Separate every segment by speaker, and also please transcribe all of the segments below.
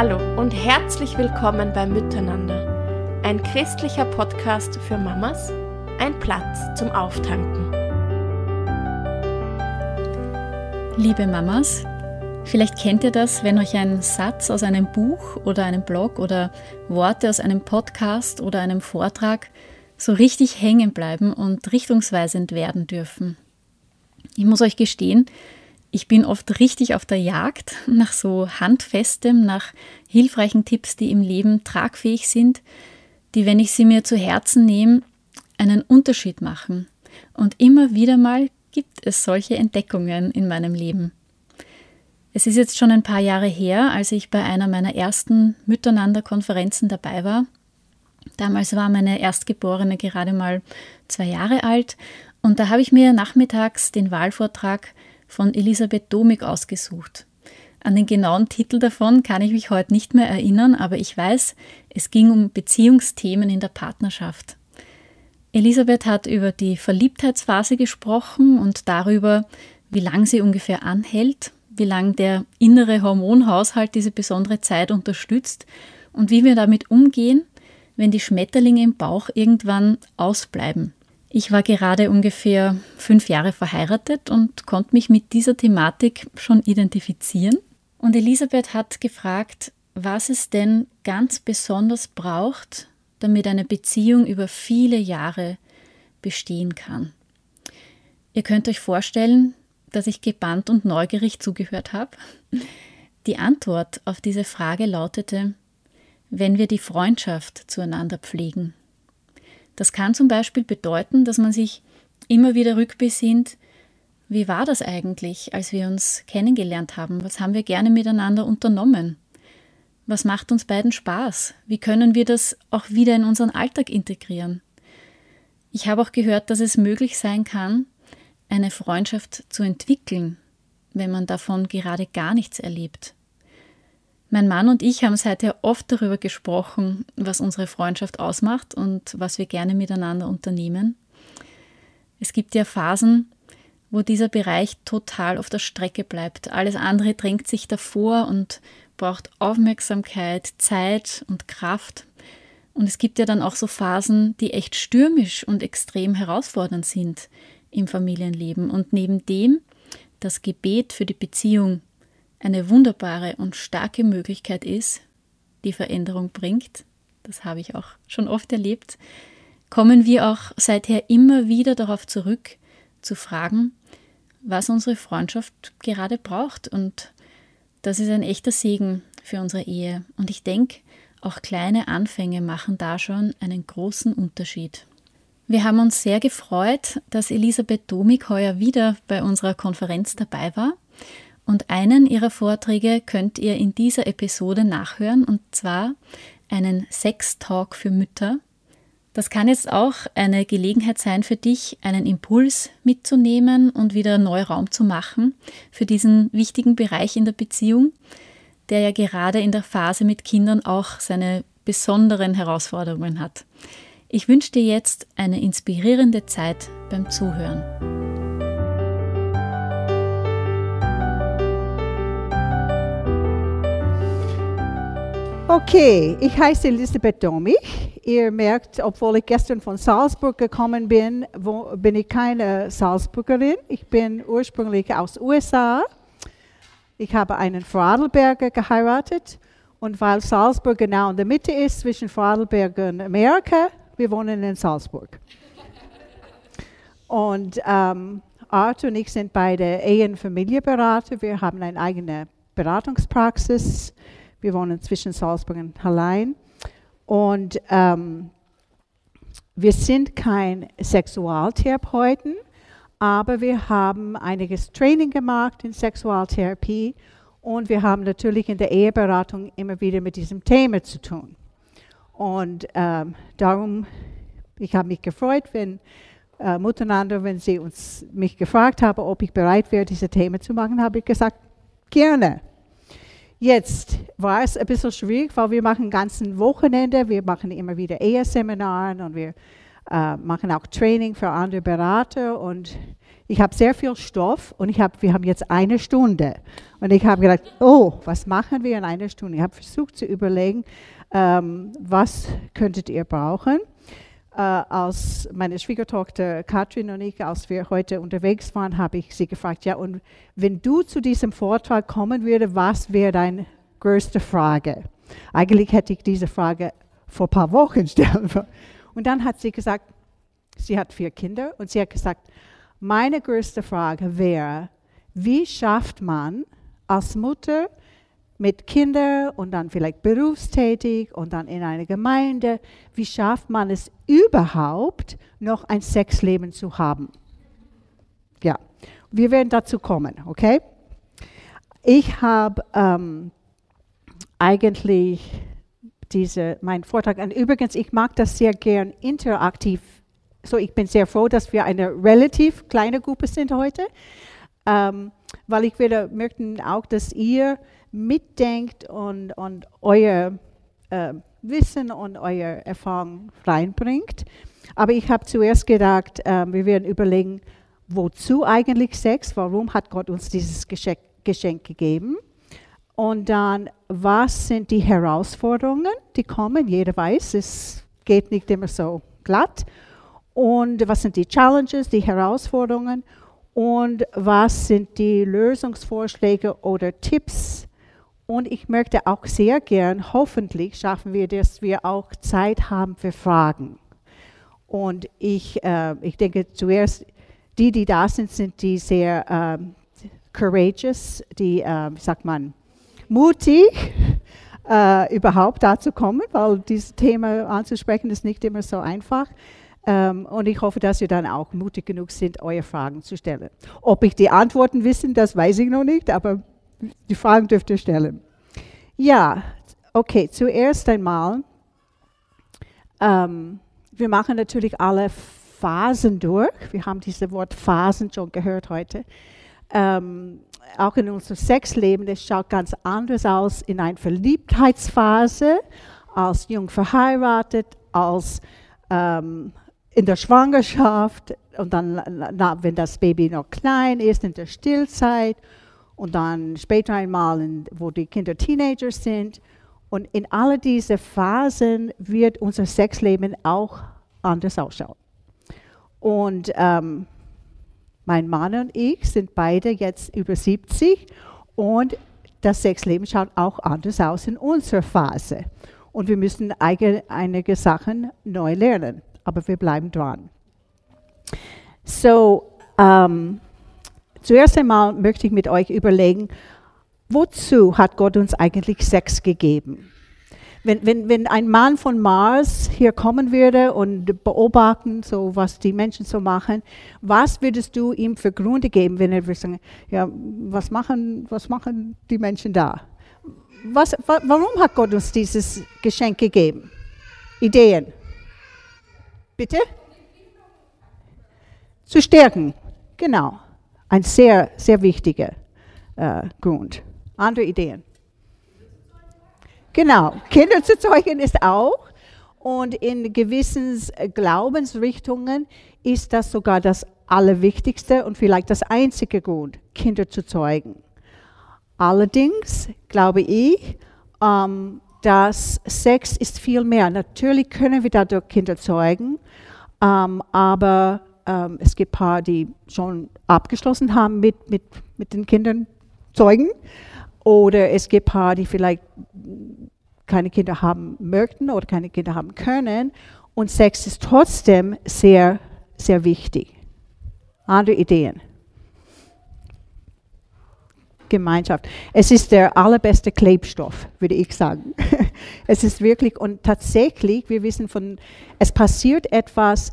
Speaker 1: Hallo und herzlich willkommen bei Miteinander, ein christlicher Podcast für Mamas, ein Platz zum Auftanken.
Speaker 2: Liebe Mamas, vielleicht kennt ihr das, wenn euch ein Satz aus einem Buch oder einem Blog oder Worte aus einem Podcast oder einem Vortrag so richtig hängen bleiben und richtungsweisend werden dürfen. Ich muss euch gestehen, ich bin oft richtig auf der Jagd nach so handfestem, nach hilfreichen Tipps, die im Leben tragfähig sind, die, wenn ich sie mir zu Herzen nehme, einen Unterschied machen. Und immer wieder mal gibt es solche Entdeckungen in meinem Leben. Es ist jetzt schon ein paar Jahre her, als ich bei einer meiner ersten Miteinander-Konferenzen dabei war. Damals war meine Erstgeborene gerade mal zwei Jahre alt und da habe ich mir nachmittags den Wahlvortrag von Elisabeth Domig ausgesucht. An den genauen Titel davon kann ich mich heute nicht mehr erinnern, aber ich weiß, es ging um Beziehungsthemen in der Partnerschaft. Elisabeth hat über die Verliebtheitsphase gesprochen und darüber, wie lang sie ungefähr anhält, wie lang der innere Hormonhaushalt diese besondere Zeit unterstützt und wie wir damit umgehen, wenn die Schmetterlinge im Bauch irgendwann ausbleiben. Ich war gerade ungefähr fünf Jahre verheiratet und konnte mich mit dieser Thematik schon identifizieren. Und Elisabeth hat gefragt, was es denn ganz besonders braucht, damit eine Beziehung über viele Jahre bestehen kann. Ihr könnt euch vorstellen, dass ich gebannt und neugierig zugehört habe. Die Antwort auf diese Frage lautete, wenn wir die Freundschaft zueinander pflegen. Das kann zum Beispiel bedeuten, dass man sich immer wieder rückbesinnt, wie war das eigentlich, als wir uns kennengelernt haben? Was haben wir gerne miteinander unternommen? Was macht uns beiden Spaß? Wie können wir das auch wieder in unseren Alltag integrieren? Ich habe auch gehört, dass es möglich sein kann, eine Freundschaft zu entwickeln, wenn man davon gerade gar nichts erlebt. Mein Mann und ich haben seither oft darüber gesprochen, was unsere Freundschaft ausmacht und was wir gerne miteinander unternehmen. Es gibt ja Phasen, wo dieser Bereich total auf der Strecke bleibt. Alles andere drängt sich davor und braucht Aufmerksamkeit, Zeit und Kraft. Und es gibt ja dann auch so Phasen, die echt stürmisch und extrem herausfordernd sind im Familienleben. Und neben dem das Gebet für die Beziehung eine wunderbare und starke Möglichkeit ist, die Veränderung bringt, das habe ich auch schon oft erlebt, kommen wir auch seither immer wieder darauf zurück, zu fragen, was unsere Freundschaft gerade braucht. Und das ist ein echter Segen für unsere Ehe. Und ich denke, auch kleine Anfänge machen da schon einen großen Unterschied. Wir haben uns sehr gefreut, dass Elisabeth Domig heuer wieder bei unserer Konferenz dabei war. Und einen ihrer Vorträge könnt ihr in dieser Episode nachhören, und zwar einen Sex-Talk für Mütter. Das kann jetzt auch eine Gelegenheit sein für dich, einen Impuls mitzunehmen und wieder neu Raum zu machen für diesen wichtigen Bereich in der Beziehung, der ja gerade in der Phase mit Kindern auch seine besonderen Herausforderungen hat. Ich wünsche dir jetzt eine inspirierende Zeit beim Zuhören.
Speaker 3: Okay, ich heiße Elisabeth Domich. Ihr merkt, obwohl ich gestern von Salzburg gekommen bin, wo, bin ich keine Salzburgerin. Ich bin ursprünglich aus USA. Ich habe einen Vorarlberger geheiratet und weil Salzburg genau in der Mitte ist zwischen Vorarlberg und Amerika, wir wohnen in Salzburg. und ähm, Art und ich sind beide Ehe-. Wir haben eine eigene Beratungspraxis wir wohnen zwischen Salzburg und Hallein. Und ähm, wir sind kein Sexualtherapeuten, aber wir haben einiges Training gemacht in Sexualtherapie und wir haben natürlich in der Eheberatung immer wieder mit diesem Thema zu tun. Und ähm, darum, ich habe mich gefreut, wenn äh, miteinander, wenn sie uns mich gefragt haben, ob ich bereit wäre, dieses Thema zu machen, habe ich gesagt, gerne. Jetzt war es ein bisschen schwierig, weil wir machen ganzen Wochenende, wir machen immer wieder Eheseminare und wir äh, machen auch Training für andere Berater und ich habe sehr viel Stoff und ich hab, wir haben jetzt eine Stunde. Und ich habe gedacht, oh, was machen wir in einer Stunde? Ich habe versucht zu überlegen, ähm, was könntet ihr brauchen. Äh, als meine Schwiegertochter Katrin und ich, als wir heute unterwegs waren, habe ich sie gefragt, ja, und wenn du zu diesem Vortrag kommen würdest, was wäre deine größte Frage? Eigentlich hätte ich diese Frage vor ein paar Wochen stellen Und dann hat sie gesagt, sie hat vier Kinder und sie hat gesagt, meine größte Frage wäre, wie schafft man als Mutter mit Kindern und dann vielleicht berufstätig und dann in einer Gemeinde, wie schafft man es überhaupt, noch ein Sexleben zu haben? Ja, wir werden dazu kommen, okay? Ich habe ähm, eigentlich diese, meinen Vortrag, und übrigens, ich mag das sehr gern interaktiv so, ich bin sehr froh, dass wir eine relativ kleine Gruppe sind heute, ähm, weil ich würde, möchten auch, dass ihr mitdenkt und, und euer äh, Wissen und eure Erfahrung reinbringt. Aber ich habe zuerst gedacht, äh, wir werden überlegen, wozu eigentlich Sex? Warum hat Gott uns dieses Geschenk, Geschenk gegeben? Und dann, was sind die Herausforderungen, die kommen? Jeder weiß, es geht nicht immer so glatt und was sind die Challenges, die Herausforderungen und was sind die Lösungsvorschläge oder Tipps. Und ich möchte auch sehr gern, hoffentlich schaffen wir, dass wir auch Zeit haben für Fragen. Und ich, äh, ich denke zuerst, die, die da sind, sind die sehr ähm, courageous, die, äh, wie sagt man, mutig, äh, überhaupt dazu kommen, weil dieses Thema anzusprechen ist nicht immer so einfach. Ähm, und ich hoffe, dass ihr dann auch mutig genug sind, eure Fragen zu stellen. Ob ich die Antworten wissen, das weiß ich noch nicht, aber die Fragen dürft ihr stellen. Ja, okay, zuerst einmal, ähm, wir machen natürlich alle Phasen durch. Wir haben dieses Wort Phasen schon gehört heute. Ähm, auch in unserem Sexleben, das schaut ganz anders aus in einer Verliebtheitsphase, als jung verheiratet, als ähm, in der Schwangerschaft und dann, na, wenn das Baby noch klein ist, in der Stillzeit und dann später einmal, in, wo die Kinder Teenager sind. Und in all diese Phasen wird unser Sexleben auch anders ausschauen. Und ähm, mein Mann und ich sind beide jetzt über 70 und das Sexleben schaut auch anders aus in unserer Phase. Und wir müssen einige Sachen neu lernen aber wir bleiben dran. So, ähm, zuerst einmal möchte ich mit euch überlegen, wozu hat Gott uns eigentlich Sex gegeben? Wenn, wenn, wenn ein Mann von Mars hier kommen würde und beobachten, so was die Menschen so machen, was würdest du ihm für Gründe geben, wenn er würde sagen, ja, was machen, was machen die Menschen da? Was, wa warum hat Gott uns dieses Geschenk gegeben? Ideen. Bitte? Zu stärken, genau. Ein sehr, sehr wichtiger äh, Grund. Andere Ideen? Genau, Kinder zu zeugen ist auch. Und in gewissen Glaubensrichtungen ist das sogar das Allerwichtigste und vielleicht das einzige Grund, Kinder zu zeugen. Allerdings glaube ich, ähm, dass Sex ist viel mehr. Natürlich können wir dadurch Kinder zeugen, ähm, aber ähm, es gibt Paare, die schon abgeschlossen haben mit, mit, mit den Kindern zeugen. Oder es gibt Paare, die vielleicht keine Kinder haben möchten oder keine Kinder haben können. Und Sex ist trotzdem sehr, sehr wichtig. Andere Ideen? Gemeinschaft. Es ist der allerbeste Klebstoff, würde ich sagen. es ist wirklich, und tatsächlich, wir wissen von, es passiert etwas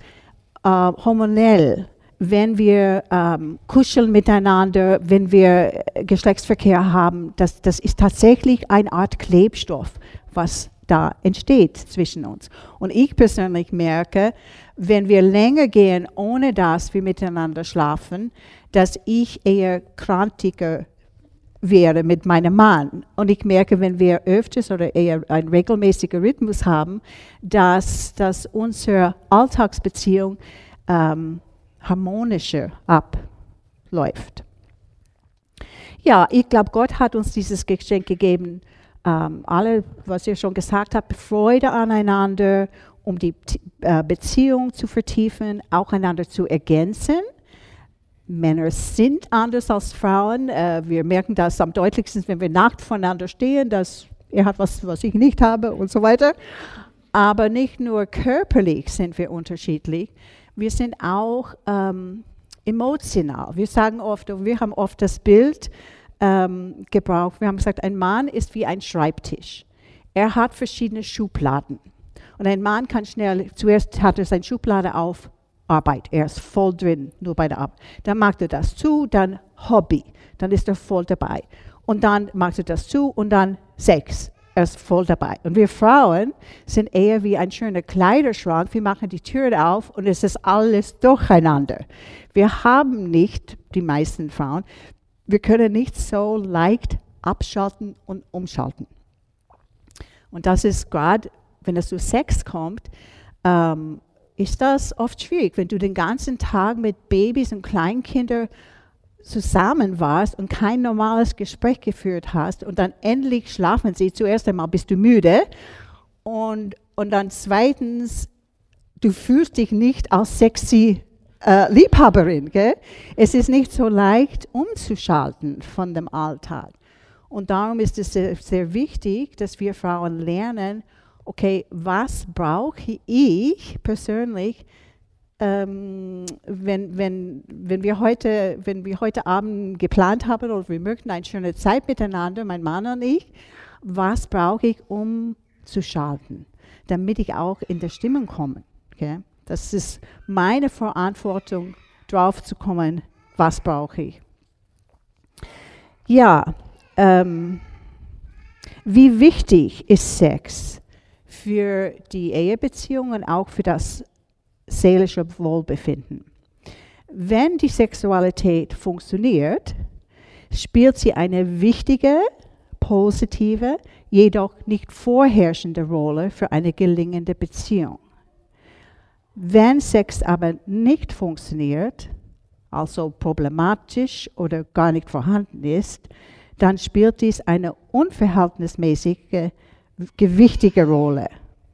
Speaker 3: äh, hormonell, wenn wir ähm, kuscheln miteinander, wenn wir Geschlechtsverkehr haben. Das, das ist tatsächlich eine Art Klebstoff, was da entsteht zwischen uns. Und ich persönlich merke, wenn wir länger gehen, ohne dass wir miteinander schlafen, dass ich eher krantiger wäre mit meinem Mann. Und ich merke, wenn wir öfters oder eher einen regelmäßigen Rhythmus haben, dass, dass unsere Alltagsbeziehung ähm, harmonischer abläuft. Ja, ich glaube, Gott hat uns dieses Geschenk gegeben. Ähm, alle, was ihr schon gesagt habt, Freude aneinander, um die äh, Beziehung zu vertiefen, auch einander zu ergänzen Männer sind anders als Frauen. Äh, wir merken das am deutlichsten, wenn wir nackt voneinander stehen, dass er hat was, was ich nicht habe und so weiter. Aber nicht nur körperlich sind wir unterschiedlich, wir sind auch ähm, emotional. Wir sagen oft, wir haben oft das Bild ähm, gebraucht, wir haben gesagt, ein Mann ist wie ein Schreibtisch. Er hat verschiedene Schubladen. Und ein Mann kann schnell, zuerst hat er seine Schublade auf, Arbeit. Er ist voll drin, nur bei der Arbeit. Dann macht er das zu, dann Hobby. Dann ist er voll dabei. Und dann macht er das zu und dann Sex. Er ist voll dabei. Und wir Frauen sind eher wie ein schöner Kleiderschrank. Wir machen die Tür auf und es ist alles durcheinander. Wir haben nicht, die meisten Frauen, wir können nicht so leicht abschalten und umschalten. Und das ist gerade, wenn es zu Sex kommt, ähm, ist das oft schwierig, wenn du den ganzen Tag mit Babys und Kleinkindern zusammen warst und kein normales Gespräch geführt hast und dann endlich schlafen sie. Zuerst einmal bist du müde und, und dann zweitens, du fühlst dich nicht als sexy äh, Liebhaberin. Gell? Es ist nicht so leicht umzuschalten von dem Alltag. Und darum ist es sehr, sehr wichtig, dass wir Frauen lernen, okay, was brauche ich persönlich, ähm, wenn, wenn, wenn, wir heute, wenn wir heute Abend geplant haben oder wir möchten eine schöne Zeit miteinander, mein Mann und ich, was brauche ich, um zu schalten, damit ich auch in der Stimmung komme. Okay? Das ist meine Verantwortung, drauf zu kommen, was brauche ich. Ja, ähm, wie wichtig ist Sex? Für die Ehebeziehung und auch für das seelische Wohlbefinden. Wenn die Sexualität funktioniert, spielt sie eine wichtige, positive, jedoch nicht vorherrschende Rolle für eine gelingende Beziehung. Wenn Sex aber nicht funktioniert, also problematisch oder gar nicht vorhanden ist, dann spielt dies eine unverhältnismäßige gewichtige Rolle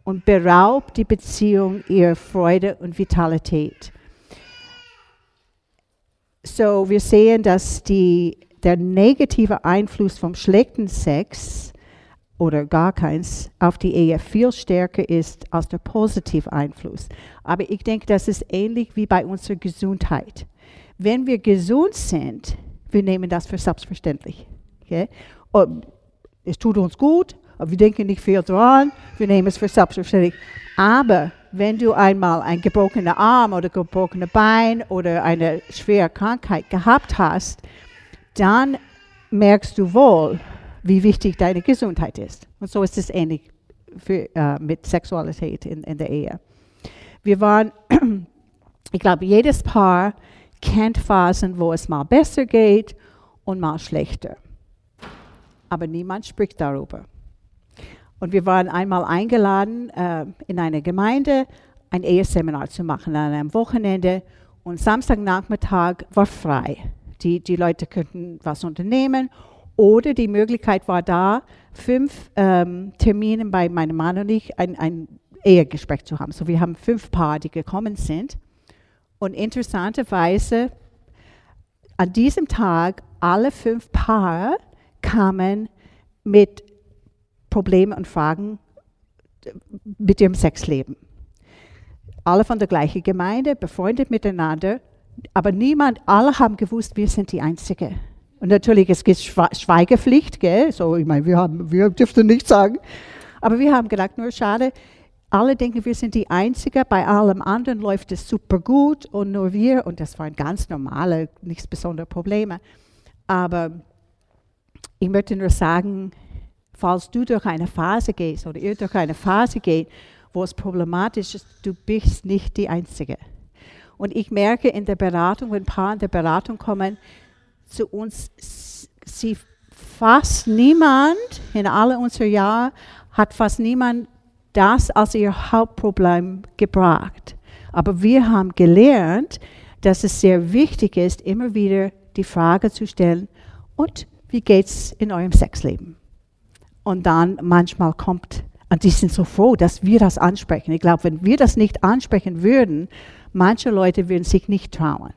Speaker 3: und beraubt die Beziehung ihrer Freude und Vitalität. So, wir sehen, dass die, der negative Einfluss vom schlechten Sex oder gar keins auf die Ehe viel stärker ist als der positive Einfluss. Aber ich denke, das ist ähnlich wie bei unserer Gesundheit. Wenn wir gesund sind, wir nehmen das für selbstverständlich. Okay? Und es tut uns gut, wir denken nicht viel dran, wir nehmen es für selbstverständlich. Aber wenn du einmal ein gebrochener Arm oder gebrochenes Bein oder eine schwere Krankheit gehabt hast, dann merkst du wohl, wie wichtig deine Gesundheit ist. Und so ist es ähnlich für, äh, mit Sexualität in, in der Ehe. Wir waren, ich glaube, jedes Paar kennt Phasen, wo es mal besser geht und mal schlechter. Aber niemand spricht darüber. Und wir waren einmal eingeladen, äh, in eine Gemeinde ein Eheseminar zu machen an einem Wochenende. Und Samstagnachmittag war frei. Die, die Leute könnten was unternehmen. Oder die Möglichkeit war da, fünf ähm, Termine bei meinem Mann und ich ein, ein Ehegespräch zu haben. So wir haben fünf Paar, die gekommen sind. Und interessanterweise, an diesem Tag, alle fünf Paar kamen mit Probleme und Fragen mit ihrem Sexleben. Alle von der gleichen Gemeinde, befreundet miteinander, aber niemand, alle haben gewusst, wir sind die Einzige. Und natürlich, es gibt Schweigepflicht, gell? So, ich meine, wir, wir dürften nichts sagen. Aber wir haben gedacht, nur schade, alle denken, wir sind die Einzige, bei allem anderen läuft es super gut und nur wir, und das waren ganz normale, nichts besondere Probleme. Aber ich möchte nur sagen, falls du durch eine Phase gehst oder ihr durch eine Phase geht, wo es problematisch ist, du bist nicht die Einzige. Und ich merke in der Beratung, wenn Paare in der Beratung kommen, zu uns, sie fast niemand in alle unsere Jahre hat fast niemand das als ihr Hauptproblem gebracht. Aber wir haben gelernt, dass es sehr wichtig ist, immer wieder die Frage zu stellen, und wie geht's in eurem Sexleben? Und dann manchmal kommt, und die sind so froh, dass wir das ansprechen. Ich glaube, wenn wir das nicht ansprechen würden, manche Leute würden sich nicht trauen.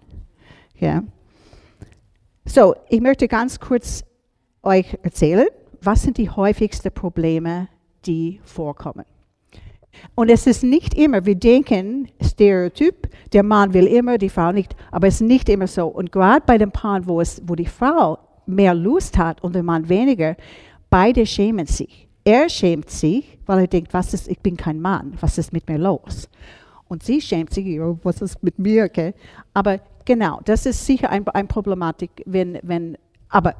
Speaker 3: Ja? So, ich möchte ganz kurz euch erzählen, was sind die häufigsten Probleme, die vorkommen. Und es ist nicht immer, wir denken, Stereotyp, der Mann will immer, die Frau nicht, aber es ist nicht immer so. Und gerade bei den Paaren, wo, es, wo die Frau mehr Lust hat und der Mann weniger, beide schämen sich. Er schämt sich, weil er denkt, was ist, ich bin kein Mann, was ist mit mir los? Und sie schämt sich, was ist mit mir? Okay? Aber genau, das ist sicher eine ein Problematik, wenn, wenn, aber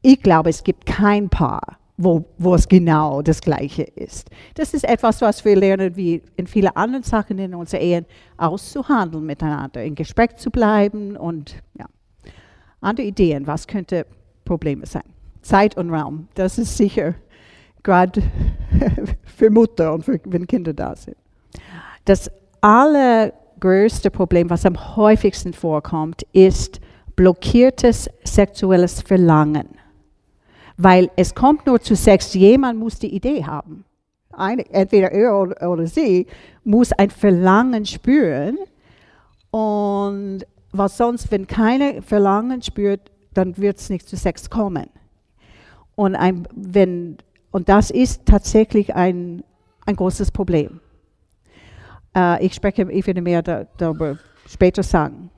Speaker 3: ich glaube, es gibt kein Paar, wo, wo es genau das Gleiche ist. Das ist etwas, was wir lernen, wie in vielen anderen Sachen in unseren Ehen auszuhandeln miteinander, in Gespräch zu bleiben und ja. Andere Ideen, was könnte Probleme sein? Zeit und Raum, das ist sicher gerade für Mutter und für, wenn Kinder da sind. Das allergrößte Problem, was am häufigsten vorkommt, ist blockiertes sexuelles Verlangen. Weil es kommt nur zu Sex, jemand muss die Idee haben. Eine, entweder er oder, oder sie muss ein Verlangen spüren. Und was sonst, wenn keiner Verlangen spürt, dann wird es nicht zu Sex kommen. Und, ein, wenn, und das ist tatsächlich ein, ein großes Problem. Äh, ich spreche, ich werde mehr da, darüber später sagen.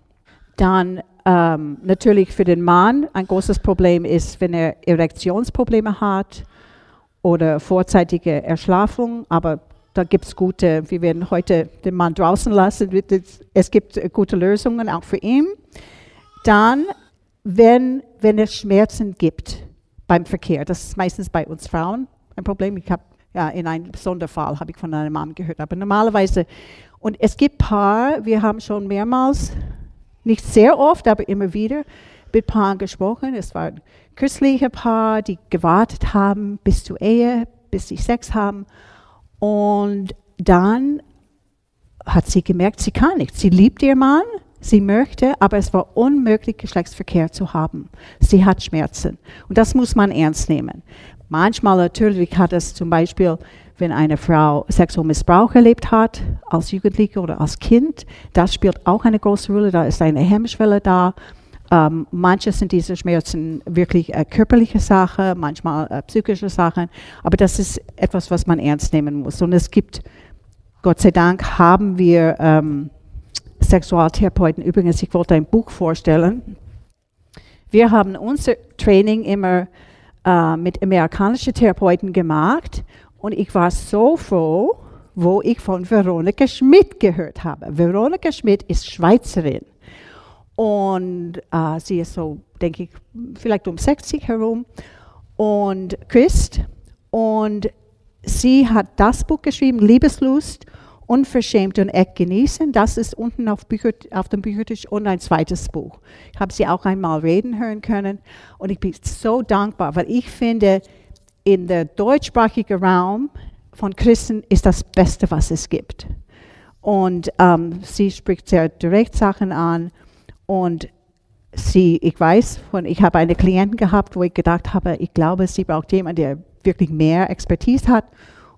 Speaker 3: Dann ähm, natürlich für den Mann ein großes Problem ist, wenn er Erektionsprobleme hat oder vorzeitige Erschlafung, aber da gibt es gute, wir werden heute den Mann draußen lassen, es gibt gute Lösungen auch für ihn. Dann, wenn, wenn es Schmerzen gibt beim Verkehr, das ist meistens bei uns Frauen ein Problem. Ich habe ja, in einem Sonderfall habe ich von einem Mann gehört, aber normalerweise, und es gibt Paar, wir haben schon mehrmals, nicht sehr oft, aber immer wieder mit Paaren gesprochen. Es war ein christliches Paar, die gewartet haben bis zur Ehe, bis sie Sex haben. Und dann hat sie gemerkt, sie kann nicht. Sie liebt ihren Mann, sie möchte, aber es war unmöglich, Geschlechtsverkehr zu haben. Sie hat Schmerzen. Und das muss man ernst nehmen. Manchmal natürlich hat es zum Beispiel, wenn eine Frau sexuellen Missbrauch erlebt hat, als Jugendliche oder als Kind, das spielt auch eine große Rolle. Da ist eine Hemmschwelle da. Ähm, manche sind diese Schmerzen wirklich äh, körperliche Sachen, manchmal äh, psychische Sachen, aber das ist etwas, was man ernst nehmen muss. Und es gibt, Gott sei Dank, haben wir ähm, Sexualtherapeuten. Übrigens, ich wollte ein Buch vorstellen. Wir haben unser Training immer äh, mit amerikanischen Therapeuten gemacht und ich war so froh, wo ich von Veronika Schmidt gehört habe. Veronika Schmidt ist Schweizerin und äh, sie ist so, denke ich, vielleicht um 60 herum und Christ und sie hat das Buch geschrieben, Liebeslust Unverschämt und echt genießen. Das ist unten auf, Bücher, auf dem Büchertisch und ein zweites Buch. Ich habe sie auch einmal reden hören können und ich bin so dankbar, weil ich finde, in der deutschsprachigen Raum von Christen ist das Beste, was es gibt. Und ähm, sie spricht sehr direkt Sachen an und sie, ich weiß, von, ich habe eine Klientin gehabt, wo ich gedacht habe, ich glaube, sie braucht jemanden, der wirklich mehr Expertise hat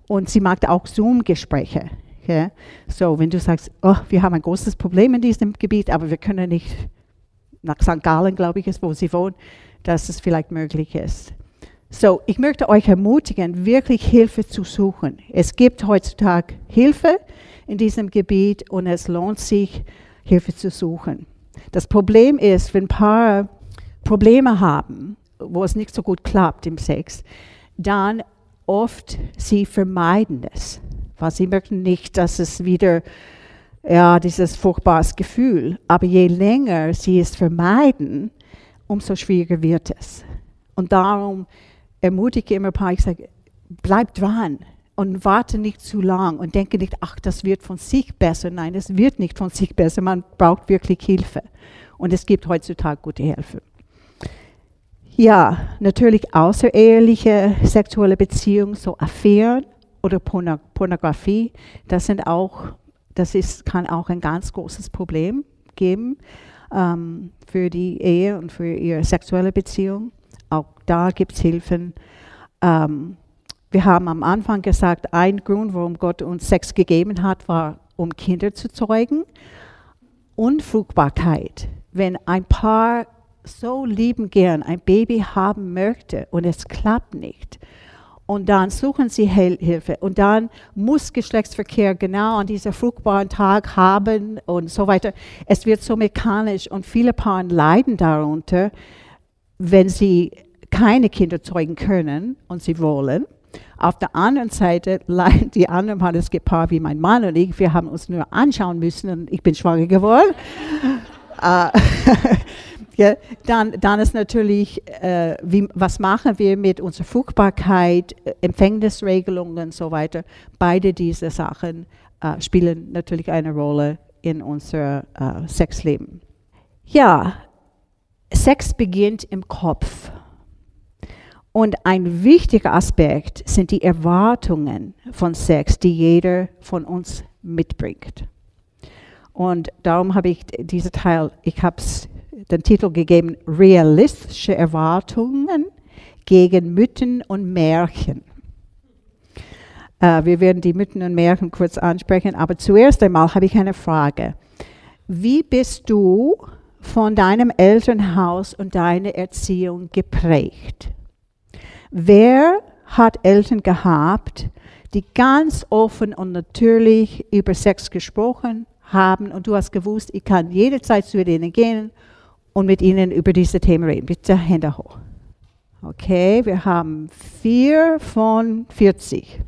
Speaker 3: und sie mag auch Zoom-Gespräche. Okay? So, wenn du sagst, oh, wir haben ein großes Problem in diesem Gebiet, aber wir können nicht nach St. Gallen, glaube ich, ist, wo sie wohnen, dass es vielleicht möglich ist. So, ich möchte euch ermutigen, wirklich Hilfe zu suchen. Es gibt heutzutage Hilfe in diesem Gebiet und es lohnt sich, Hilfe zu suchen. Das Problem ist, wenn Paare Probleme haben, wo es nicht so gut klappt im Sex, dann oft sie vermeiden es weil sie möchten nicht, dass es wieder ja, dieses furchtbares Gefühl. Aber je länger sie es vermeiden, umso schwieriger wird es. Und darum ermutige ich immer ein paar, ich sage, bleib dran und warte nicht zu lang und denke nicht, ach, das wird von sich besser. Nein, es wird nicht von sich besser. Man braucht wirklich Hilfe. Und es gibt heutzutage gute Hilfe. Ja, natürlich außereheliche sexuelle Beziehungen, so Affären oder Pornografie, das sind auch, das ist, kann auch ein ganz großes Problem geben ähm, für die Ehe und für ihre sexuelle Beziehung. Auch da gibt es Hilfen. Ähm, wir haben am Anfang gesagt, ein Grund, warum Gott uns Sex gegeben hat, war, um Kinder zu zeugen. Unfruchtbarkeit. Wenn ein Paar so lieben gern ein Baby haben möchte und es klappt nicht, und dann suchen sie Hilfe und dann muss Geschlechtsverkehr genau an diesem fruchtbaren Tag haben und so weiter. Es wird so mechanisch und viele Paare leiden darunter, wenn sie keine Kinder zeugen können und sie wollen. Auf der anderen Seite leiden die anderen Paare, das Paar wie mein Mann und ich, wir haben uns nur anschauen müssen und ich bin schwanger geworden. Ja, dann, dann ist natürlich, äh, wie, was machen wir mit unserer Fruchtbarkeit, äh, Empfängnisregelungen und so weiter. Beide diese Sachen äh, spielen natürlich eine Rolle in unser äh, Sexleben. Ja, Sex beginnt im Kopf. Und ein wichtiger Aspekt sind die Erwartungen von Sex, die jeder von uns mitbringt. Und darum habe ich diesen Teil, ich habe es den Titel gegeben, Realistische Erwartungen gegen Mythen und Märchen. Äh, wir werden die Mythen und Märchen kurz ansprechen, aber zuerst einmal habe ich eine Frage. Wie bist du von deinem Elternhaus und deiner Erziehung geprägt? Wer hat Eltern gehabt, die ganz offen und natürlich über Sex gesprochen haben und du hast gewusst, ich kann jederzeit zu denen gehen und mit Ihnen über diese Themen reden. Bitte Hände hoch. Okay, wir haben vier von 40.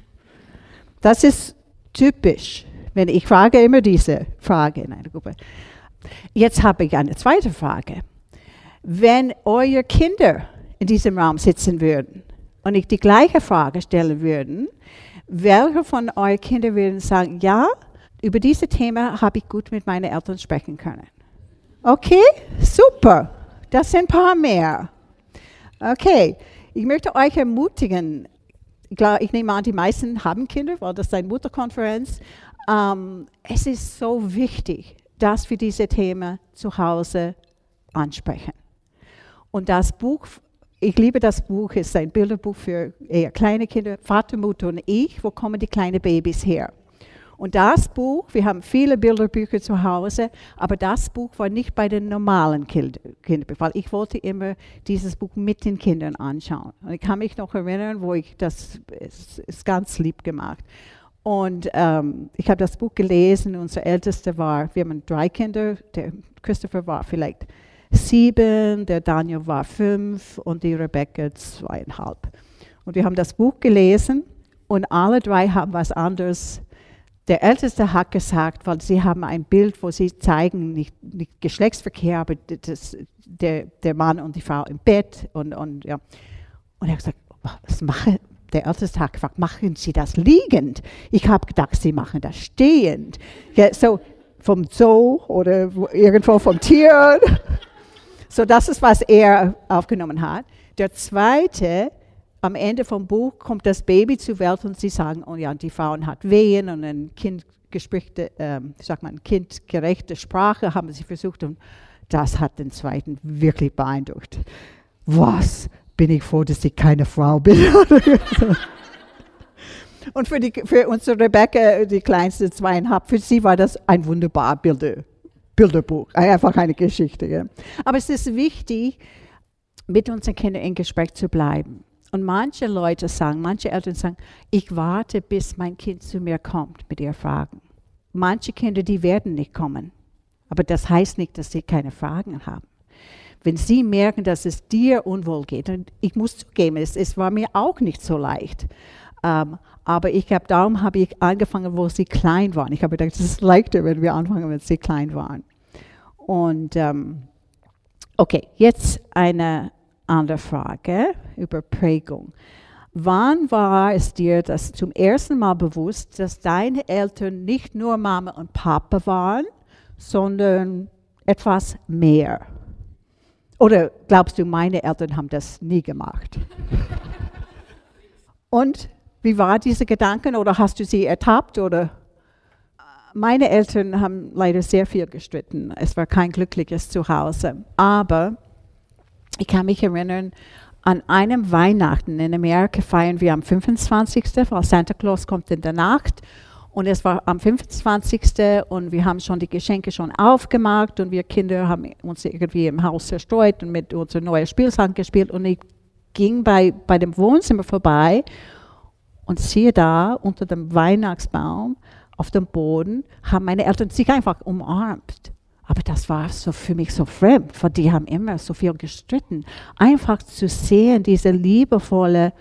Speaker 3: Das ist typisch, wenn ich frage immer diese Frage in einer Gruppe. Jetzt habe ich eine zweite Frage. Wenn eure Kinder in diesem Raum sitzen würden und ich die gleiche Frage stellen würde, welche von euren Kindern würden sagen, ja, über dieses Thema habe ich gut mit meinen Eltern sprechen können? Okay, super. Das sind ein paar mehr. Okay, ich möchte euch ermutigen. Ich nehme an, die meisten haben Kinder, weil das ist eine Mutterkonferenz. Ähm, es ist so wichtig, dass wir diese Themen zu Hause ansprechen. Und das Buch, ich liebe das Buch, ist ein Bilderbuch für eher kleine Kinder, Vater, Mutter und ich. Wo kommen die kleinen Babys her? Und das Buch, wir haben viele Bilderbücher zu Hause, aber das Buch war nicht bei den normalen Kindern, weil ich wollte immer dieses Buch mit den Kindern anschauen. Und ich kann mich noch erinnern, wo ich das ist, ist ganz lieb gemacht. Und ähm, ich habe das Buch gelesen. Unser Ältester war, wir haben drei Kinder. Der Christopher war vielleicht sieben, der Daniel war fünf und die Rebecca zweieinhalb. Und wir haben das Buch gelesen und alle drei haben was anderes der Älteste hat gesagt, weil sie haben ein Bild, wo sie zeigen, nicht, nicht Geschlechtsverkehr, aber das, der, der Mann und die Frau im Bett. Und, und, ja. und er hat gesagt, was mache, der Älteste hat gefragt, machen Sie das liegend? Ich habe gedacht, Sie machen das stehend. Ja, so vom Zoo oder irgendwo vom Tier. So, das ist, was er aufgenommen hat. Der zweite am Ende vom Buch kommt das Baby zur Welt und sie sagen, oh ja, die Frau hat Wehen und ein Kind ähm, sag mal, kindgerechte Sprache haben sie versucht und das hat den zweiten wirklich beeindruckt. Was? Bin ich froh, dass ich keine Frau bin? und für, die, für unsere Rebecca, die kleinste zweieinhalb, für sie war das ein wunderbar Bilder, Bilderbuch, einfach eine Geschichte. Ja. Aber es ist wichtig, mit unseren Kindern in Gespräch zu bleiben. Und manche Leute sagen, manche Eltern sagen, ich warte, bis mein Kind zu mir kommt mit ihren Fragen. Manche Kinder, die werden nicht kommen. Aber das heißt nicht, dass sie keine Fragen haben. Wenn sie merken, dass es dir unwohl geht, und ich muss zugeben, es, es war mir auch nicht so leicht. Um, ähm, aber ich habe darum habe ich angefangen, wo sie klein waren. Ich habe gedacht, es ist leichter, wenn wir anfangen, wenn sie klein waren. Und um, ähm, okay, jetzt eine andere Frage über Prägung. Wann war es dir das zum ersten Mal bewusst, dass deine Eltern nicht nur Mama und Papa waren, sondern etwas mehr? Oder glaubst du, meine Eltern haben das nie gemacht? Und wie war diese Gedanken oder hast du sie ertappt oder? Meine Eltern haben leider sehr viel gestritten. Es war kein glückliches Zuhause. Aber ich kann mich erinnern, an einem Weihnachten in Amerika feiern wir am 25., weil Santa Claus kommt in der Nacht. Und es war am 25. und wir haben schon die Geschenke schon aufgemacht und wir Kinder haben uns irgendwie im Haus zerstreut und mit unserem neuen Spielsachen gespielt. Und ich ging bei, bei dem Wohnzimmer vorbei und sehe da unter dem Weihnachtsbaum auf dem Boden, haben meine Eltern sich einfach umarmt. Aber das war so für mich so fremd, weil die haben immer so viel gestritten. Einfach zu sehen, diese liebevolle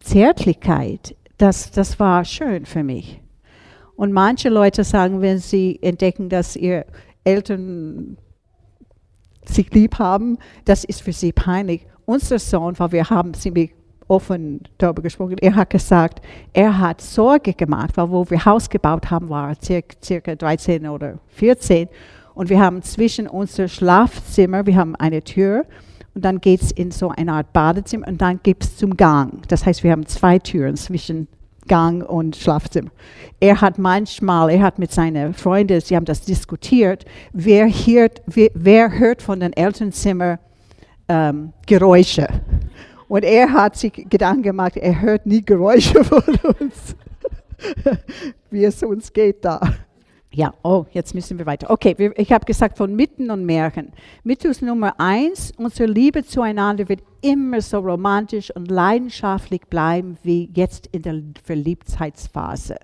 Speaker 3: Zärtlichkeit, das, das war schön für mich. Und manche Leute sagen, wenn sie entdecken, dass ihre Eltern sich lieb haben, das ist für sie peinlich. Unser Sohn, weil wir haben ziemlich offen darüber gesprochen, er hat gesagt, er hat Sorge gemacht, weil wo wir Haus gebaut haben, war er circa, circa 13 oder 14 und wir haben zwischen unser Schlafzimmer, wir haben eine Tür und dann geht es in so eine Art Badezimmer und dann gibt es zum Gang. Das heißt, wir haben zwei Türen zwischen Gang und Schlafzimmer. Er hat manchmal, er hat mit seinen Freunden, sie haben das diskutiert, wer hört, wer, wer hört von den Elternzimmer ähm, Geräusche. Und er hat sich Gedanken gemacht, er hört nie Geräusche von uns, wie es uns geht da. Ja, oh, jetzt müssen wir weiter. Okay, wir, ich habe gesagt von Mitten und Märchen. Mythos Nummer eins, unsere Liebe zueinander wird immer so romantisch und leidenschaftlich bleiben wie jetzt in der Verliebtheitsphase.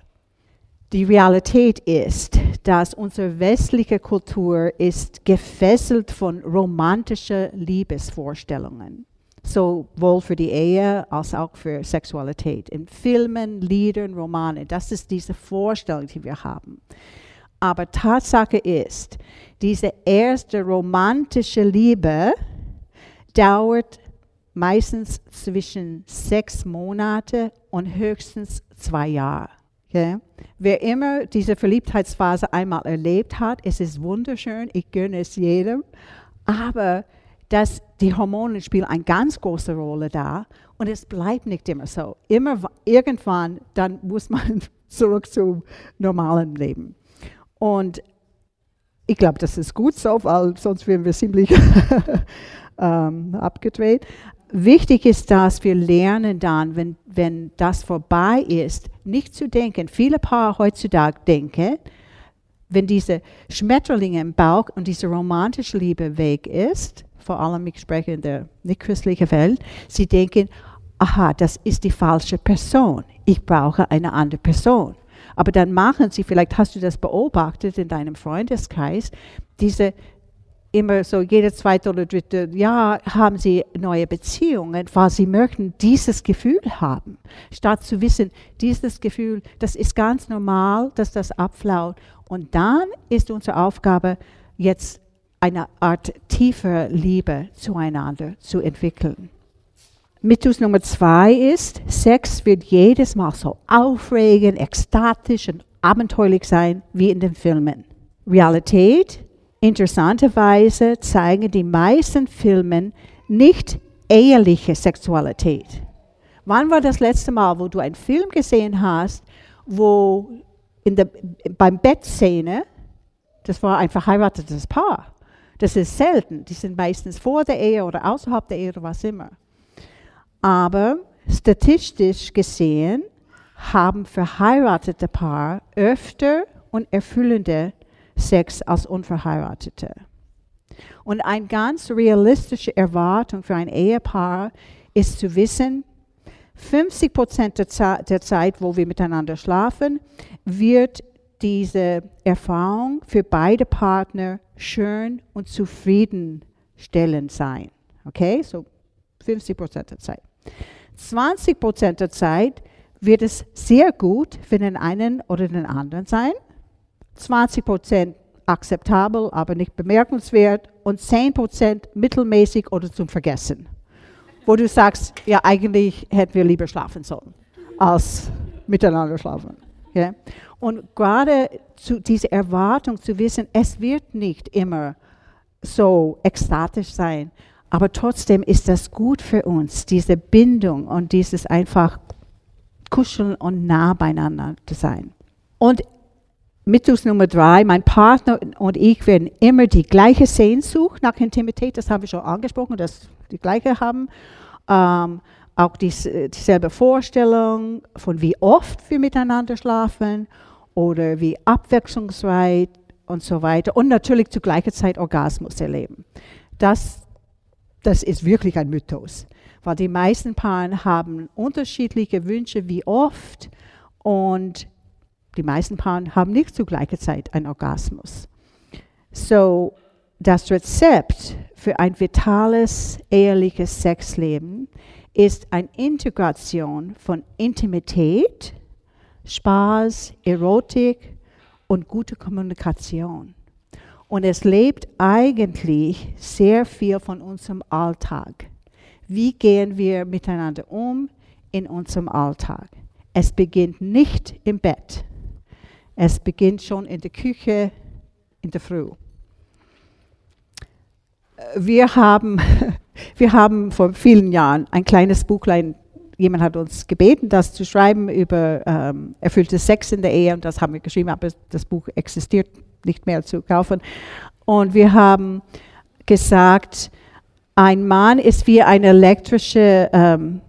Speaker 3: Die Realität ist, dass unsere westliche Kultur ist gefesselt von romantischen Liebesvorstellungen sowohl für die Ehe als auch für Sexualität. In Filmen, Liedern, Romanen, das ist diese Vorstellung, die wir haben. Aber Tatsache ist, diese erste romantische Liebe dauert meistens zwischen sechs Monate und höchstens zwei Jahre. Okay? Wer immer diese Verliebtheitsphase einmal erlebt hat, es ist wunderschön, ich gönne es jedem, aber dass die Hormone spielen eine ganz große Rolle da und es bleibt nicht immer so. Immer irgendwann, dann muss man zurück zum normalen Leben. Und ich glaube, das ist gut so, weil sonst wären wir ziemlich ähm, abgedreht. Wichtig ist, dass wir lernen dann, wenn, wenn das vorbei ist, nicht zu denken. Viele Paare heutzutage denken, wenn diese Schmetterlinge im Bauch und diese romantische Liebe weg ist, vor allem ich spreche in der nicht christlichen Welt, sie denken, aha, das ist die falsche Person. Ich brauche eine andere Person. Aber dann machen sie, vielleicht hast du das beobachtet in deinem Freundeskreis, diese immer so jede zweite oder dritte Jahr haben sie neue Beziehungen, weil sie möchten dieses Gefühl haben. Statt zu wissen, dieses Gefühl, das ist ganz normal, dass das abflaut. Und dann ist unsere Aufgabe, jetzt eine Art tiefer Liebe zueinander zu entwickeln. Mythos Nummer zwei ist, Sex wird jedes Mal so aufregend, ekstatisch und abenteuerlich sein wie in den Filmen. Realität, interessanterweise zeigen die meisten Filme nicht eheliche Sexualität. Wann war das letzte Mal, wo du einen Film gesehen hast, wo in der, beim Bettszene, das war ein verheiratetes Paar. Das ist selten. Die sind meistens vor der Ehe oder außerhalb der Ehe oder was immer. Aber statistisch gesehen haben verheiratete Paar öfter und erfüllende Sex als unverheiratete. Und eine ganz realistische Erwartung für ein Ehepaar ist zu wissen, 50 Prozent der Zeit, wo wir miteinander schlafen, wird diese Erfahrung für beide Partner schön und zufriedenstellend sein. Okay, so 50 Prozent der Zeit. 20 Prozent der Zeit wird es sehr gut für den einen oder den anderen sein. 20 Prozent akzeptabel, aber nicht bemerkenswert. Und 10 Prozent mittelmäßig oder zum Vergessen. Wo du sagst, ja, eigentlich hätten wir lieber schlafen sollen, als miteinander schlafen. Okay? Und gerade zu, diese Erwartung zu wissen, es wird nicht immer so ekstatisch sein, Aber trotzdem ist das gut für uns, diese Bindung und dieses einfach kuscheln und nah beieinander zu sein. Und Mythos Nummer drei, mein Partner und ich werden immer die gleiche Sehnsucht nach Intimität, das haben wir schon angesprochen, dass die gleiche haben. Ähm, auch dies, dieselbe Vorstellung von wie oft wir miteinander schlafen oder wie abwechslungsreich und so weiter. Und natürlich zur gleichen Zeit Orgasmus erleben. Das, das ist wirklich ein Mythos, weil die meisten Paare haben unterschiedliche Wünsche, wie oft. Und die meisten Paare haben nicht zur gleichen Zeit einen Orgasmus. So, das Rezept für ein vitales, ehrliches Sexleben ist eine Integration von Intimität, Spaß, Erotik und gute Kommunikation. Und es lebt eigentlich sehr viel von unserem Alltag. Wie gehen wir miteinander um in unserem Alltag? Es beginnt nicht im Bett. Es beginnt schon in der Küche in der Früh. Wir haben, wir haben vor vielen Jahren ein kleines Buchlein, jemand hat uns gebeten, das zu schreiben über ähm, erfülltes Sex in der Ehe und das haben wir geschrieben, aber das Buch existiert nicht mehr zu kaufen. Und wir haben gesagt, ein Mann ist wie ein elektrischer ähm,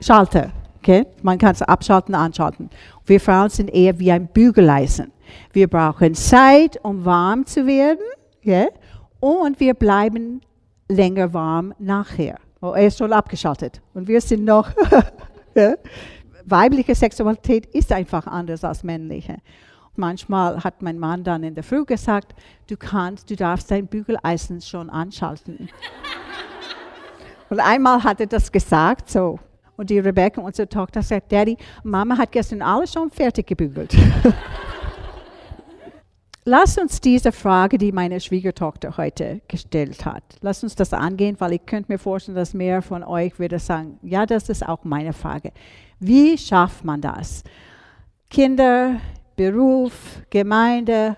Speaker 3: Schalter. Okay? Man kann es abschalten, anschalten. Wir Frauen sind eher wie ein Bügeleisen. Wir brauchen Zeit, um warm zu werden. Yeah? Und wir bleiben länger warm nachher. Oh, er ist schon abgeschaltet. Und wir sind noch. ja? Weibliche Sexualität ist einfach anders als männliche. Manchmal hat mein Mann dann in der Früh gesagt, du kannst, du darfst dein Bügeleisen schon anschalten. Und einmal hat er das gesagt, so und die Rebecca, unsere Tochter, sagt, Daddy, Mama hat gestern alles schon fertig gebügelt. Lass uns diese Frage, die meine Schwiegertochter heute gestellt hat, lass uns das angehen, weil ich könnte mir vorstellen, dass mehr von euch würde sagen, ja, das ist auch meine Frage. Wie schafft man das? Kinder, Beruf, Gemeinde,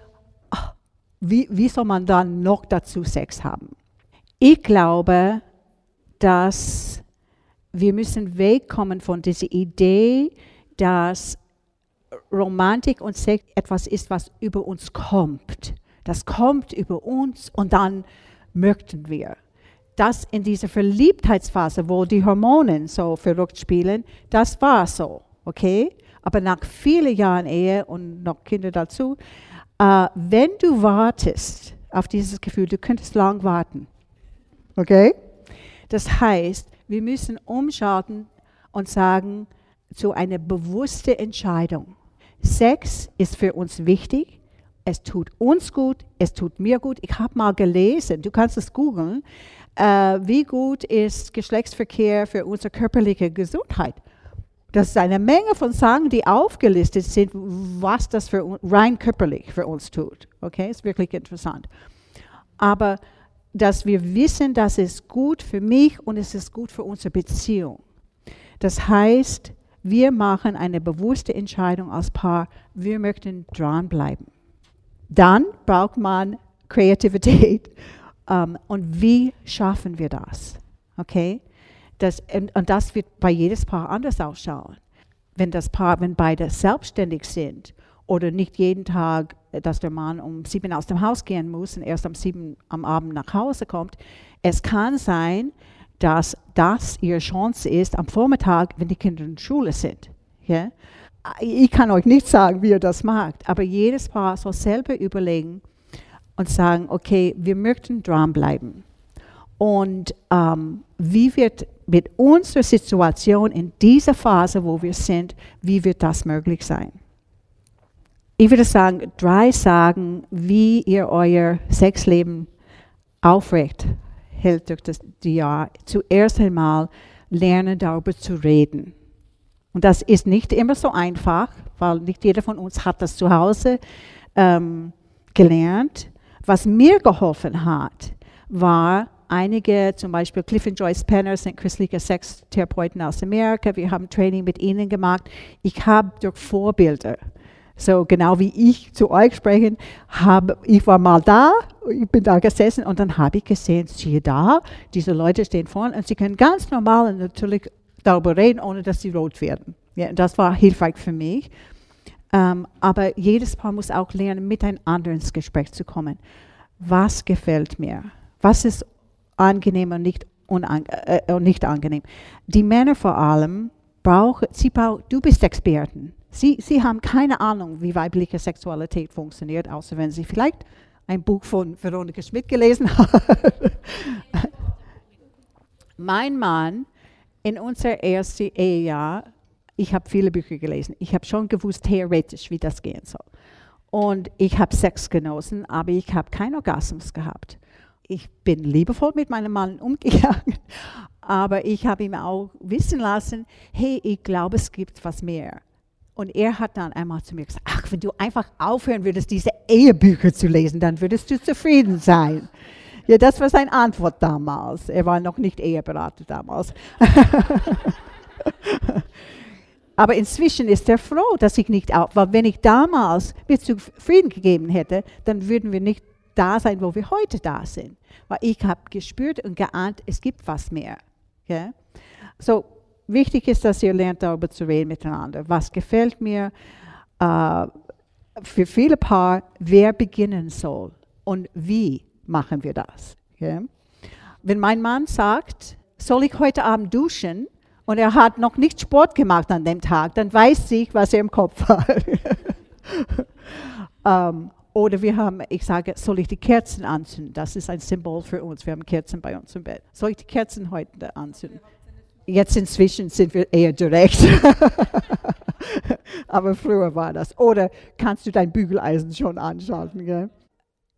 Speaker 3: wie, wie soll man dann noch dazu Sex haben? Ich glaube, dass wir müssen wegkommen von dieser Idee, dass Romantik und Sex etwas ist, was über uns kommt. Das kommt über uns und dann möchten wir. Das in dieser Verliebtheitsphase, wo die Hormone so verrückt spielen, das war so, okay? Aber nach vielen Jahren Ehe und noch Kinder dazu, äh, wenn du wartest auf dieses Gefühl, du könntest lang warten, okay? Das heißt, wir müssen umschalten und sagen, zu einer bewussten Entscheidung. Sex ist für uns wichtig. Es tut uns gut, es tut mir gut. Ich habe mal gelesen, du kannst es googeln, äh, wie gut ist Geschlechtsverkehr für unsere körperliche Gesundheit. Das ist eine Menge von Sachen, die aufgelistet sind, was das für rein körperlich für uns tut. Okay, ist wirklich interessant. Aber dass wir wissen, dass es gut für mich und es ist gut für unsere Beziehung. Das heißt, wir machen eine bewusste Entscheidung als Paar, wir möchten dranbleiben. Dann braucht man Kreativität. Um, ähm, und wie schaffen wir das? Okay? Das, und das wird bei jedes Paar anders ausschauen. Wenn das Paar, wenn beide selbstständig sind oder nicht jeden Tag, äh, dass der Mann um sieben aus dem Haus gehen muss und erst um sieben am Abend nach Hause kommt. Es kann sein, dass das ihre Chance ist am Vormittag, wenn die Kinder in der Schule sind. Ja? Ich kann euch nicht sagen, wie ihr das macht, aber jedes Paar soll selber überlegen und sagen, okay, wir möchten dranbleiben. Und ähm, wie wird mit unserer Situation in dieser Phase, wo wir sind, wie wird das möglich sein? ich würde sagen, drei Sagen, wie ihr euer Sexleben aufrecht hält durch das Jahr. Zuerst einmal lernen, darüber zu reden. Und das ist nicht immer so einfach, weil nicht jeder von uns hat das zu Hause ähm, gelernt. Was mir geholfen hat, war einige, zum Beispiel Cliff und Joyce Penner sind christliche Sextherapeuten aus Amerika. Wir haben Training mit ihnen gemacht. Ich habe durch Vorbilder So genau wie ich zu euch sprechen, habe ich war mal da, ich bin da gesessen und dann habe ich gesehen, siehe da, diese Leute stehen vorne und sie können ganz normal und natürlich darüber reden, ohne dass sie rot werden. Ja, das war hilfreich für mich. Ähm, aber jedes Paar muss auch lernen, miteinander ins Gespräch zu kommen. Was gefällt mir? Was ist angenehm und nicht, äh, und nicht angenehm? Die Männer vor allem brauchen, sie brauchen, du bist Experten. Sie, sie haben keine Ahnung, wie weibliche Sexualität funktioniert, außer wenn sie vielleicht ein Buch von Veronika Schmidt gelesen haben. mein Mann in unser erstes Ehejahr, ich habe viele Bücher gelesen, ich habe schon gewusst theoretisch, wie das gehen soll. Und ich habe Sex genossen, aber ich habe keinen Orgasmus gehabt. Ich bin liebevoll mit meinem Mann umgegangen, aber ich habe ihm auch wissen lassen, hey, ich glaube, es gibt was mehr. Und er hat dann einmal zu mir gesagt, ach, wenn du einfach aufhören würdest, diese Ehebücher zu lesen, dann würdest du zufrieden sein. Ja, das war seine Antwort damals. Er war noch nicht Eheberater damals. Aber inzwischen ist er froh, dass ich nicht auf, weil wenn ich damals mir zufrieden gegeben hätte, dann würden wir nicht da sein, wo wir heute da sind. Weil ich habe gespürt und geahnt, es gibt was mehr. Okay? So, wichtig ist, dass ihr lernt, darüber zu reden miteinander. Was gefällt mir? Äh, für viele Paar, wer beginnen soll und wie machen wir das. Okay? Wenn mein Mann sagt, soll ich heute Abend duschen und er hat noch nicht Sport gemacht an dem Tag, dann weiß ich, was er im Kopf hat. um, ähm, oder wir haben, ich sage, soll ich die Kerzen anzünden? Das ist ein Symbol für uns. Wir haben Kerzen bei uns im Bett. Soll ich die Kerzen heute anzünden? Jetzt inzwischen sind wir eher direkt. Aber früher war das. Oder kannst du dein Bügeleisen schon anschalten? Gell?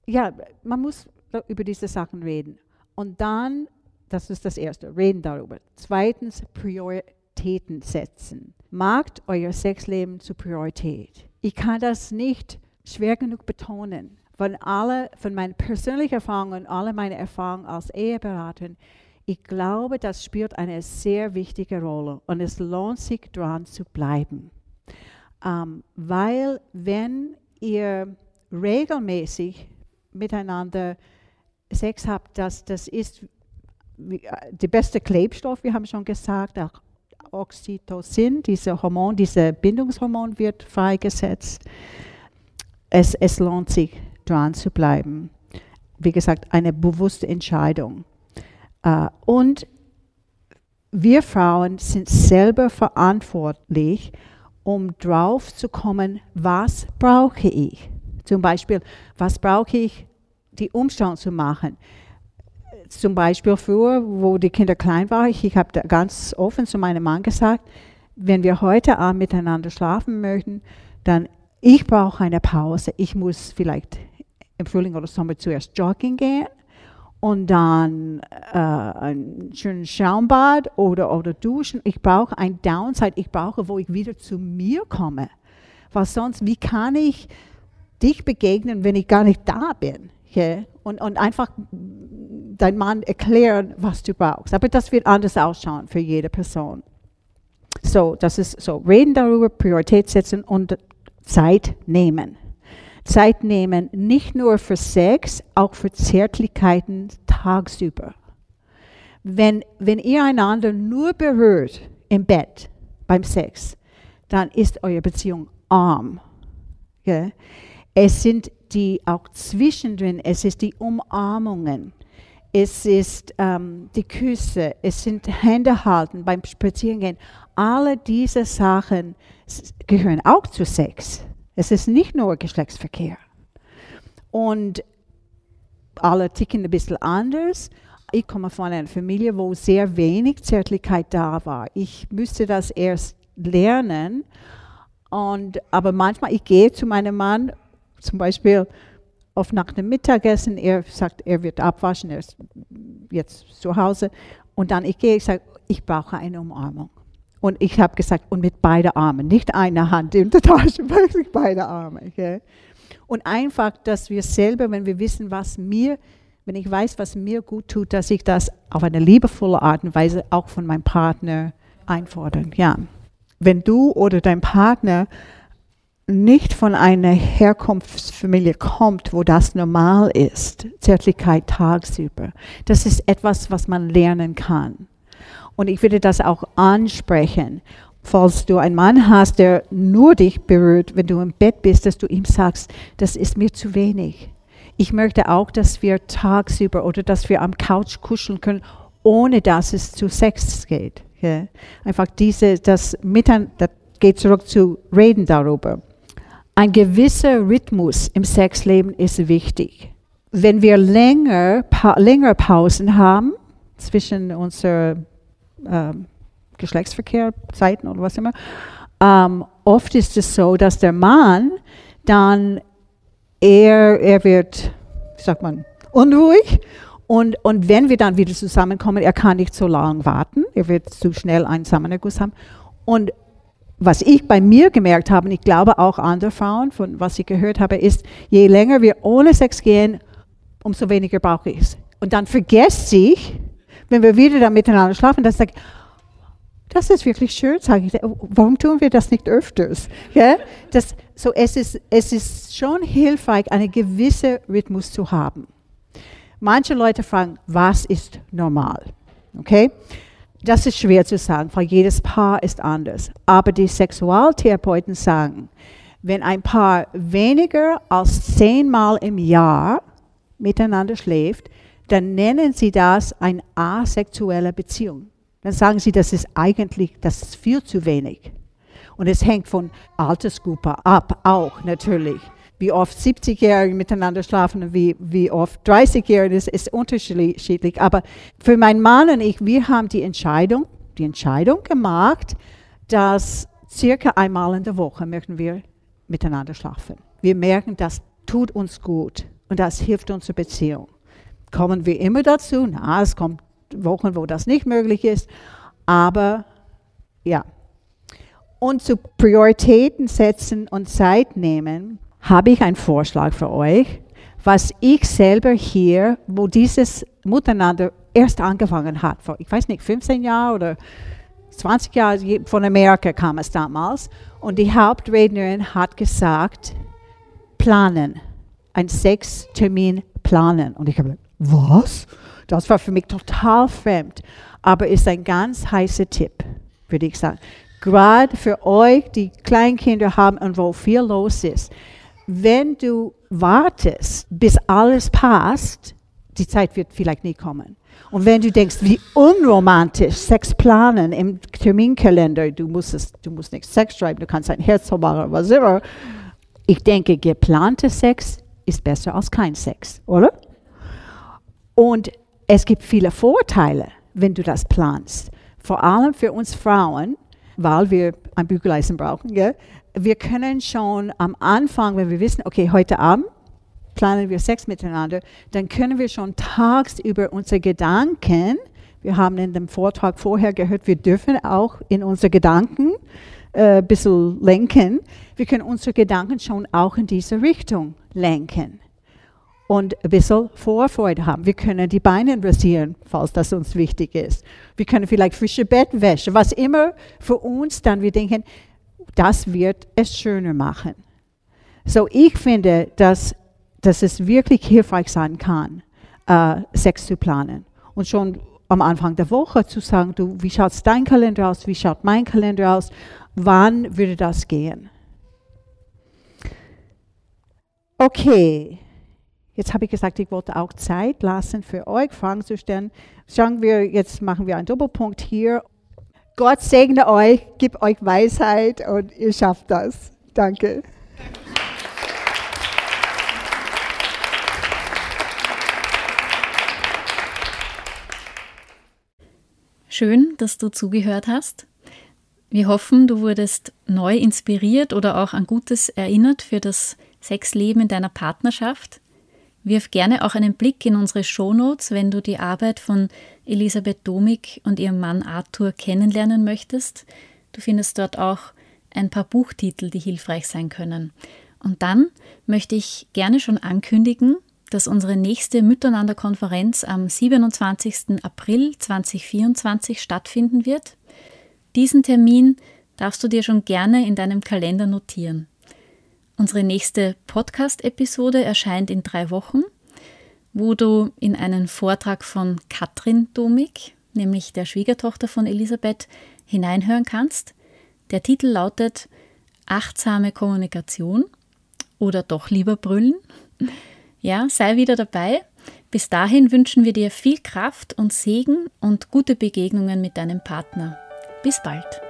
Speaker 3: Ja, man muss über diese Sachen reden. Und dann, das ist das Erste, reden darüber. Zweitens, Prioritäten setzen. Macht euer Sexleben zur Priorität. Ich kann das nicht schwer genug betonen. Von, alle, von meinen persönlichen Erfahrungen und alle meine Erfahrungen als Eheberaterin, ich glaube, das spielt eine sehr wichtige Rolle und es lohnt sich, dran zu bleiben. Ähm, weil wenn ihr regelmäßig miteinander Sex habt, das, das ist äh, der beste Klebstoff, wir haben schon gesagt, auch Oxytocin, dieses Hormon, dieses Bindungshormon wird freigesetzt. Es, es lohnt sich, dran zu bleiben. Wie gesagt, eine bewusste Entscheidung. Uh, und wir Frauen sind selber verantwortlich, um drauf zu kommen, was brauche ich. Zum Beispiel, was brauche ich, die Umstand zu machen. Zum Beispiel früher, wo die Kinder klein waren, ich, ich habe ganz offen zu meinem Mann gesagt, wenn wir heute Abend miteinander schlafen möchten, dann ich brauche eine Pause. Ich muss vielleicht im Frühling oder Sommer zuerst jogging gehen und dann äh, ein schönes Schaumbad oder, oder duschen. Ich brauche ein Downside. Ich brauche, wo ich wieder zu mir komme. Weil sonst, wie kann ich dich begegnen, wenn ich gar nicht da bin? Okay? Und, und einfach dein Mann erklären, was du brauchst. Aber das wird anders ausschauen für jede Person. So, das ist so, reden darüber, Priorität setzen und Zeit nehmen. Zeit nehmen, nicht nur für Sex, auch für Zärtlichkeiten tagsüber. Wenn, wenn ihr einander nur berührt im Bett beim Sex, dann ist eure Beziehung arm. Okay? Es sind die auch zwischendrin, es ist die Umarmungen, es ist ähm, die Küsse, es sind Hände halten beim Spazierengehen. Alle diese Sachen gehören auch zu Sex. Es ist nicht nur Geschlechtsverkehr. Und alle ticken ein bisschen anders. Ich komme von einer Familie, wo sehr wenig Zärtlichkeit da war. Ich müsste das erst lernen. Und, aber manchmal, ich gehe zu meinem Mann, zum Beispiel auf nach dem Mittagessen, er sagt, er wird abwaschen, er ist jetzt zu Hause. Und dann ich gehe, ich sage, ich brauche eine Umarmung. Und ich habe gesagt, und mit beiden Armen, nicht eine Hand in der Tasche, wirklich beide Arme. Okay? Und einfach, dass wir selber, wenn wir wissen, was mir, wenn ich weiß, was mir gut tut, dass ich das auf eine liebevolle Art und Weise auch von meinem Partner einfordern. Ja. Wenn du oder dein Partner nicht von einer Herkunftsfamilie kommt, wo das normal ist, Zärtlichkeit tagsüber. Das ist etwas, was man lernen kann. Und ich würde das auch ansprechen, falls du einen Mann hast, der nur dich berührt, wenn du im Bett bist, dass du ihm sagst, das ist mir zu wenig. Ich möchte auch, dass wir tagsüber oder dass wir am Couch kuscheln können, ohne dass es zu Sex geht. Ja. Einfach diese, das Miteinander, das geht zurück zu reden darüber. Ein gewisser Rhythmus im Sexleben ist wichtig. Wenn wir länger, pa länger Pausen haben zwischen unseren ähm, Geschlechtsverkehrzeiten oder was immer, ähm, oft ist es so, dass der Mann dann er, er wird, wie sagt man, unruhig und, und wenn wir dann wieder zusammenkommen, er kann nicht so lange warten, er wird zu schnell einen Samenerguss haben. Und was ich bei mir gemerkt habe, und ich glaube auch andere Frauen, von was ich gehört habe, ist, je länger wir ohne Sex gehen, umso weniger brauche ich es. Und dann vergesst sich, wenn wir wieder dann miteinander schlafen, dass ich das ist wirklich schön, sage ich. Warum tun wir das nicht öfters? Ja? Das, so es, ist, es ist schon hilfreich, einen gewissen Rhythmus zu haben. Manche Leute fragen, was ist normal? Okay? Das ist schwer zu sagen, weil jedes Paar ist anders. Aber die Sexualtherapeuten sagen, wenn ein Paar weniger als zehnmal im Jahr miteinander schläft, dann nennen sie das eine asexuelle Beziehung. Dann sagen sie, das ist eigentlich, das ist viel zu wenig. Und es hängt von Altersgruppe ab, auch natürlich wie oft 70-Jährige miteinander schlafen und wie, wie oft 30-Jährige, das ist unterschiedlich. Aber für meinen Mann und ich, wir haben die Entscheidung, die Entscheidung gemacht, dass circa einmal in der Woche möchten wir miteinander schlafen. Wir merken, das tut uns gut und das hilft unserer Beziehung. Kommen wir immer dazu? Na, es kommt Wochen, wo das nicht möglich ist, aber ja. Und zu Prioritäten setzen und Zeit nehmen, habe ich einen Vorschlag für euch, was ich selber hier, wo dieses Miteinander erst angefangen hat, vor, ich weiß nicht, 15 Jahren oder 20 Jahre, von Amerika kam es damals. Und die Hauptrednerin hat gesagt, planen, ein Sextermin planen. Und ich habe gesagt, was? Das war für mich total fremd, aber ist ein ganz heißer Tipp, würde ich sagen. Gerade für euch, die Kleinkinder haben und wo viel los ist wenn du wartest, bis alles passt, die Zeit wird vielleicht nie kommen. Und wenn du denkst, wie unromantisch Sex planen im Terminkalender, du musst, es, du musst nicht Sex schreiben, du kannst ein Herz machen, was immer. Ich denke, geplante Sex ist besser als kein Sex, oder? Und es gibt viele Vorteile, wenn du das planst. Vor allem für uns Frauen, weil wir ein Bügeleisen brauchen. Gell? Wir können schon am Anfang, wenn wir wissen, okay, heute Abend planen wir Sex miteinander, dann können wir schon tagsüber unsere Gedanken, wir haben in dem Vortrag vorher gehört, wir dürfen auch in unsere Gedanken äh, ein bisschen lenken. Wir können unsere Gedanken schon auch in diese Richtung lenken und ein bisschen Vorfreude haben. Wir können die Beine rasieren, falls das uns wichtig ist. Wir können vielleicht frische Bettwäsche, was immer für uns dann wir denken, das wird es schöner machen. So, ich finde, dass, dass es wirklich hilfreich sein kann, äh, Sex zu planen. Und schon am Anfang der Woche zu sagen, du, wie schaut dein Kalender aus, wie schaut mein Kalender aus, wann würde das gehen? Okay. Jetzt habe ich gesagt, ich wollte auch Zeit lassen für euch, Fragen zu stellen. Schauen wir, jetzt machen wir einen Doppelpunkt hier. Gott segne euch, gib euch Weisheit und ihr schafft das. Danke.
Speaker 2: Schön, dass du zugehört hast. Wir hoffen, du wurdest neu inspiriert oder auch an Gutes erinnert für das Sexleben in deiner Partnerschaft. Wirf gerne auch einen Blick in unsere Shownotes, wenn du die Arbeit von Elisabeth Domig und ihrem Mann Arthur kennenlernen möchtest. Du findest dort auch ein paar Buchtitel, die hilfreich sein können. Und dann möchte ich gerne schon ankündigen, dass unsere nächste Miteinander-Konferenz am 27. April 2024 stattfinden wird. Diesen Termin darfst du dir schon gerne in deinem Kalender notieren. Unsere nächste Podcast-Episode erscheint in drei Wochen, wo du in einen Vortrag von Katrin Domig, nämlich der Schwiegertochter von Elisabeth, hineinhören kannst. Der Titel lautet Achtsame Kommunikation oder doch lieber brüllen. Ja, sei wieder dabei. Bis dahin wünschen wir dir viel Kraft und Segen und gute Begegnungen mit deinem Partner. Bis bald.